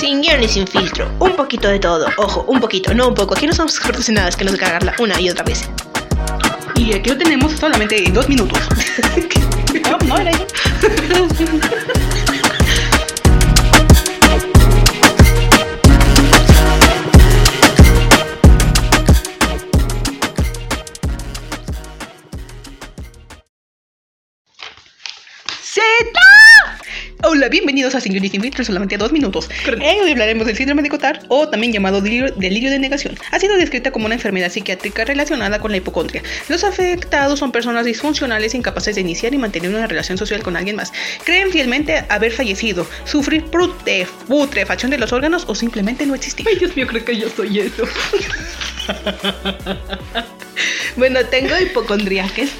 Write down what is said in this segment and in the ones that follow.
Sin guion y sin filtro, un poquito de todo. Ojo, un poquito, no un poco. Aquí no somos expertos en nada, es que nos cagarla una y otra vez. Y aquí lo tenemos solamente en dos minutos. no, no era ahí. ¡Zeta! Hola, bienvenidos a Sin Guión y Sin Filtro, solamente a dos minutos. Eh, hoy hablaremos del síndrome de Cotard, o también llamado delirio, delirio de negación. Ha sido descrita como una enfermedad psiquiátrica relacionada con la hipocondria. Los afectados son personas disfuncionales incapaces de iniciar y mantener una relación social con alguien más. Creen fielmente haber fallecido, sufrir putrefacción de los órganos o simplemente no existir. Ay, Dios mío, creo que yo soy eso. bueno, tengo hipocondriaques.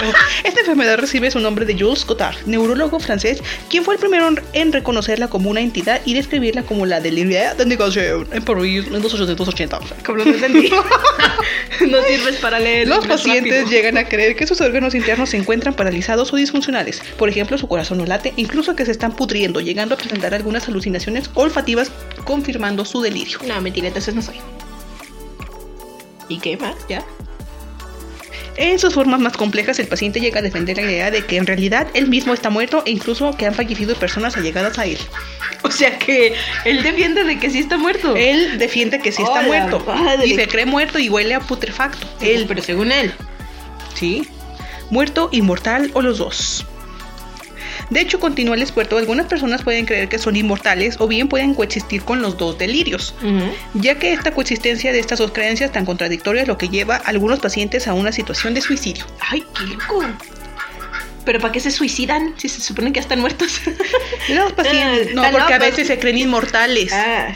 Esta enfermedad recibe su nombre de Jules Cotard, neurólogo francés, quien fue el primero en reconocerla como una entidad y describirla como la delirio de negación en París en 1880. Como no entendí. no sirves para leer. Los pacientes rápido. llegan a creer que sus órganos internos se encuentran paralizados o disfuncionales. Por ejemplo, su corazón no late, incluso que se están pudriendo, llegando a presentar algunas alucinaciones olfativas, confirmando su delirio. No, mentira, entonces no soy. ¿Y qué más? ¿Ya? En sus formas más complejas, el paciente llega a defender la idea de que en realidad él mismo está muerto e incluso que han fallecido personas allegadas a él. O sea que él defiende de que sí está muerto. Él defiende que sí está Hola, muerto padre. y se cree muerto y huele a putrefacto. Él, pero según él. sí, muerto, inmortal o los dos. De hecho, continúa el experto, algunas personas pueden creer que son inmortales o bien pueden coexistir con los dos delirios, ya que esta coexistencia de estas dos creencias tan contradictorias lo que lleva a algunos pacientes a una situación de suicidio. Ay, qué loco. ¿Pero para qué se suicidan si se supone que ya están muertos? Los pacientes, Ah, no, porque a veces se creen inmortales. ah,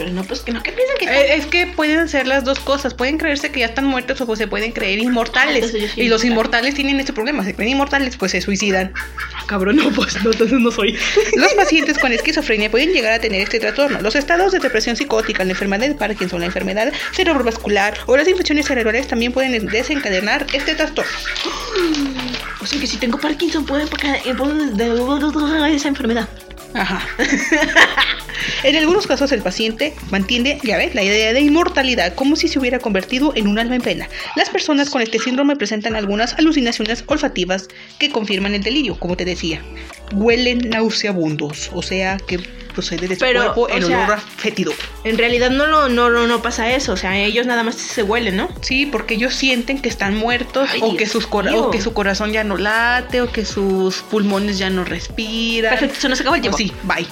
pero no, pues que no, que piensan que Eh, es que pueden ser las dos cosas. Pueden creerse que ya están muertos o pues se pueden creer inmortales. Yo soy y los inmortal. inmortales tienen ese problema. Se creen inmortales, pues se suicidan. Ah, cabrón, no, pues no, entonces no soy. Los pacientes con esquizofrenia pueden llegar a tener este trastorno. Los estados de depresión psicótica, la enfermedad de Parkinson, la enfermedad cerebrovascular o las infecciones cerebrales también pueden desencadenar este trastorno. O sea que si tengo Parkinson puedo empacar- eh, puedo de esa enfermedad. Ajá. en algunos casos el paciente mantiene, ya ves, la idea de inmortalidad como si se hubiera convertido en un alma en pena. Las personas con este síndrome presentan algunas alucinaciones olfativas que confirman el delirio, como te decía. Huelen nauseabundos, o sea que procede de su Pero, cuerpo o el sea- olor a fétido. En realidad no, lo, no, no, no pasa eso. O sea, ellos nada más se huelen, ¿no? Sí, porque ellos sienten que están muertos Ay, o, que sus cora- o que su corazón ya no late o que sus pulmones ya no respiran. Perfecto, se nos acabó el tiempo. sí, bye.